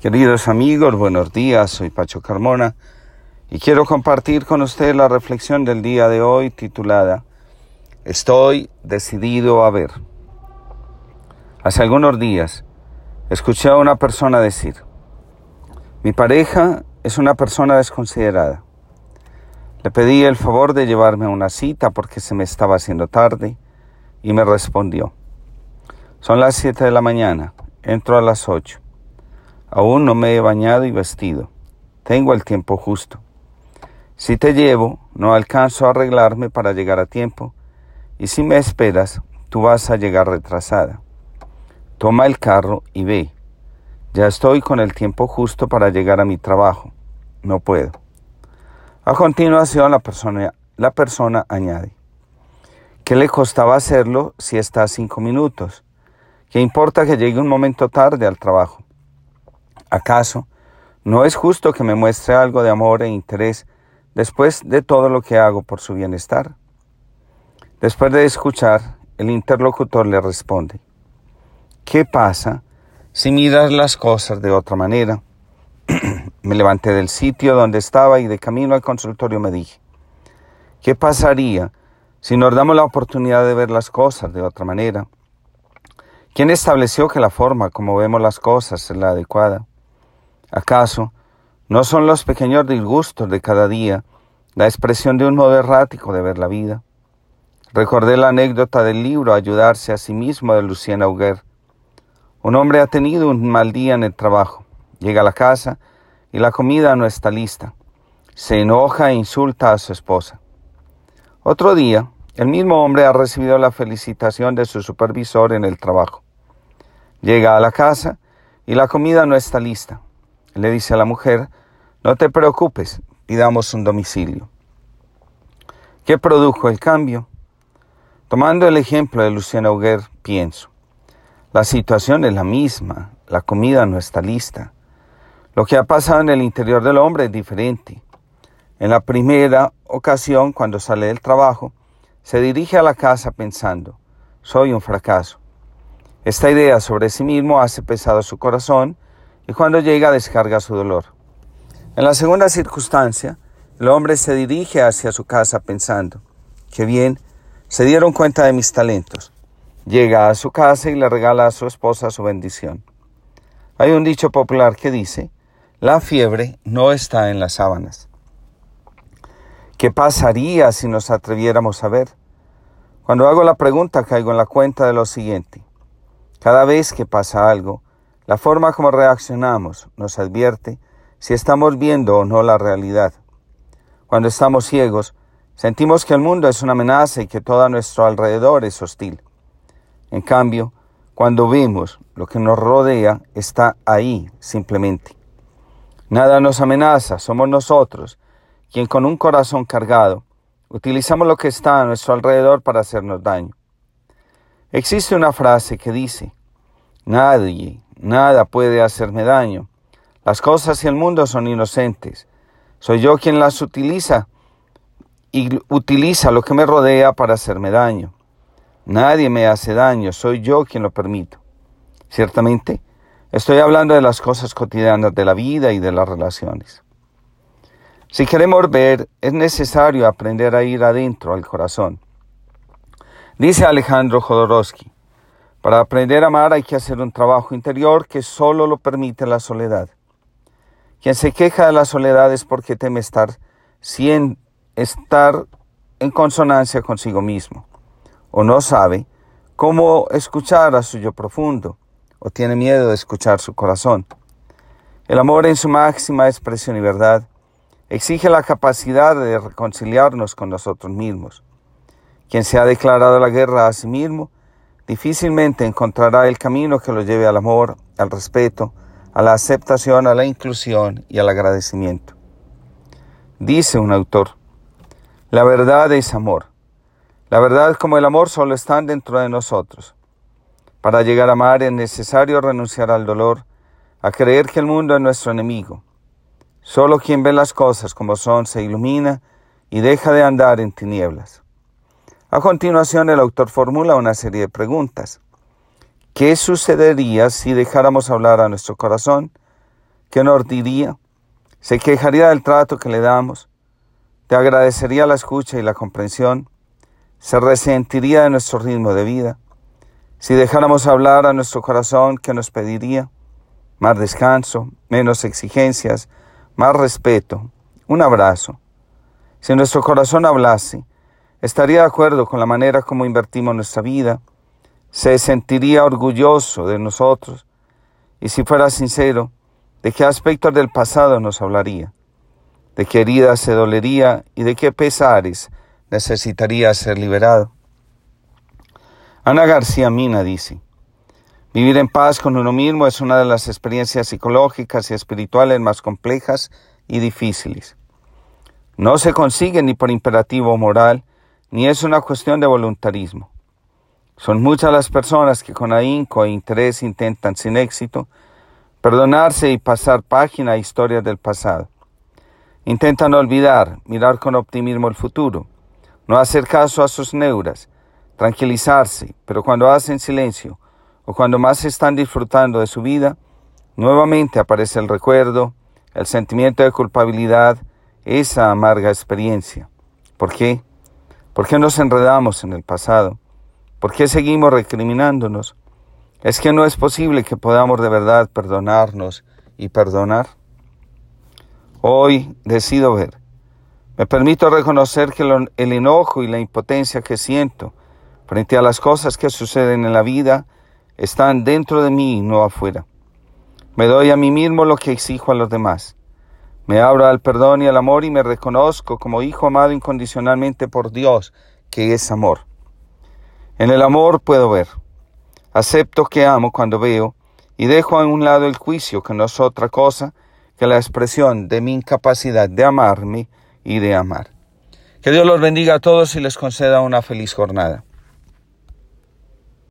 Queridos amigos, buenos días, soy Pacho Carmona y quiero compartir con ustedes la reflexión del día de hoy titulada Estoy decidido a ver. Hace algunos días escuché a una persona decir, mi pareja es una persona desconsiderada. Le pedí el favor de llevarme a una cita porque se me estaba haciendo tarde y me respondió, son las 7 de la mañana, entro a las 8. Aún no me he bañado y vestido. Tengo el tiempo justo. Si te llevo, no alcanzo a arreglarme para llegar a tiempo, y si me esperas, tú vas a llegar retrasada. Toma el carro y ve. Ya estoy con el tiempo justo para llegar a mi trabajo. No puedo. A continuación, la persona, añade, ¿qué le costaba hacerlo si está a cinco minutos? ¿Qué importa que llegue un momento tarde al trabajo? ¿Acaso no es justo que me muestre algo de amor e interés después de todo lo que hago por su bienestar? Después de escuchar, el interlocutor le responde, ¿qué pasa si miras las cosas de otra manera? me levanté del sitio donde estaba y de camino al consultorio me dije, ¿qué pasaría si nos damos la oportunidad de ver las cosas de otra manera? ¿Quién estableció que la forma como vemos las cosas es la adecuada? ¿Acaso no son los pequeños disgustos de cada día la expresión de un modo errático de ver la vida? Recordé la anécdota del libro Ayudarse a sí mismo de Lucien Auger. Un hombre ha tenido un mal día en el trabajo. Llega a la casa y la comida no está lista. Se enoja e insulta a su esposa. Otro día, el mismo hombre ha recibido la felicitación de su supervisor en el trabajo. Llega a la casa y la comida no está lista le dice a la mujer, no te preocupes, pidamos un domicilio. ¿Qué produjo el cambio? Tomando el ejemplo de Luciana Auger, pienso, la situación es la misma, la comida no está lista. Lo que ha pasado en el interior del hombre es diferente. En la primera ocasión, cuando sale del trabajo, se dirige a la casa pensando, soy un fracaso. Esta idea sobre sí mismo hace pesado su corazón y cuando llega descarga su dolor. En la segunda circunstancia, el hombre se dirige hacia su casa pensando, que bien, se dieron cuenta de mis talentos. Llega a su casa y le regala a su esposa su bendición. Hay un dicho popular que dice, la fiebre no está en las sábanas. ¿Qué pasaría si nos atreviéramos a ver? Cuando hago la pregunta caigo en la cuenta de lo siguiente. Cada vez que pasa algo, la forma como reaccionamos nos advierte si estamos viendo o no la realidad. Cuando estamos ciegos, sentimos que el mundo es una amenaza y que todo a nuestro alrededor es hostil. En cambio, cuando vemos lo que nos rodea, está ahí simplemente. Nada nos amenaza, somos nosotros, quien con un corazón cargado utilizamos lo que está a nuestro alrededor para hacernos daño. Existe una frase que dice, nadie, Nada puede hacerme daño. Las cosas y el mundo son inocentes. Soy yo quien las utiliza y utiliza lo que me rodea para hacerme daño. Nadie me hace daño, soy yo quien lo permito. Ciertamente, estoy hablando de las cosas cotidianas de la vida y de las relaciones. Si queremos ver, es necesario aprender a ir adentro al corazón. Dice Alejandro Jodorowsky, para aprender a amar hay que hacer un trabajo interior que solo lo permite la soledad. Quien se queja de la soledad es porque teme estar sin estar en consonancia consigo mismo, o no sabe cómo escuchar a su yo profundo, o tiene miedo de escuchar su corazón. El amor en su máxima expresión y verdad exige la capacidad de reconciliarnos con nosotros mismos. Quien se ha declarado la guerra a sí mismo, difícilmente encontrará el camino que lo lleve al amor, al respeto, a la aceptación, a la inclusión y al agradecimiento. Dice un autor, la verdad es amor. La verdad como el amor solo están dentro de nosotros. Para llegar a amar es necesario renunciar al dolor, a creer que el mundo es nuestro enemigo. Solo quien ve las cosas como son se ilumina y deja de andar en tinieblas. A continuación, el autor formula una serie de preguntas. ¿Qué sucedería si dejáramos hablar a nuestro corazón? ¿Qué nos diría? Se quejaría del trato que le damos, te agradecería la escucha y la comprensión, se resentiría de nuestro ritmo de vida. Si dejáramos hablar a nuestro corazón, ¿qué nos pediría? Más descanso, menos exigencias, más respeto, un abrazo. Si nuestro corazón hablase, estaría de acuerdo con la manera como invertimos nuestra vida, se sentiría orgulloso de nosotros y si fuera sincero, ¿De qué aspectos del pasado nos hablaría? ¿De qué heridas se dolería y de qué pesares necesitaría ser liberado? Ana García Mina dice, Vivir en paz con uno mismo es una de las experiencias psicológicas y espirituales más complejas y difíciles. No se consigue ni por imperativo moral, ni es una cuestión de voluntarismo. Son muchas las personas que con ahínco e interés intentan sin éxito perdonarse y pasar página a historias del pasado. Intentan olvidar, mirar con optimismo el futuro, no hacer caso a sus neuras, tranquilizarse, pero cuando hacen silencio o cuando más están disfrutando de su vida, nuevamente aparece el recuerdo, el sentimiento de culpabilidad, esa amarga experiencia. ¿Por qué? ¿Por qué nos enredamos en el pasado? ¿Por qué seguimos recriminándonos? ¿Es que no es posible que podamos de verdad perdonarnos y perdonar? Hoy decido ver. Me permito reconocer que el enojo y la impotencia que siento frente a las cosas que suceden en la vida están dentro de mí y no afuera. Me doy a mí mismo lo que exijo a los demás. Me abro al perdón y al amor y me reconozco como hijo amado incondicionalmente por Dios, que es amor. En el amor puedo ver. Acepto que amo cuando veo y dejo a un lado el juicio que no es otra cosa que la expresión de mi incapacidad de amarme y de amar. Que Dios los bendiga a todos y les conceda una feliz jornada.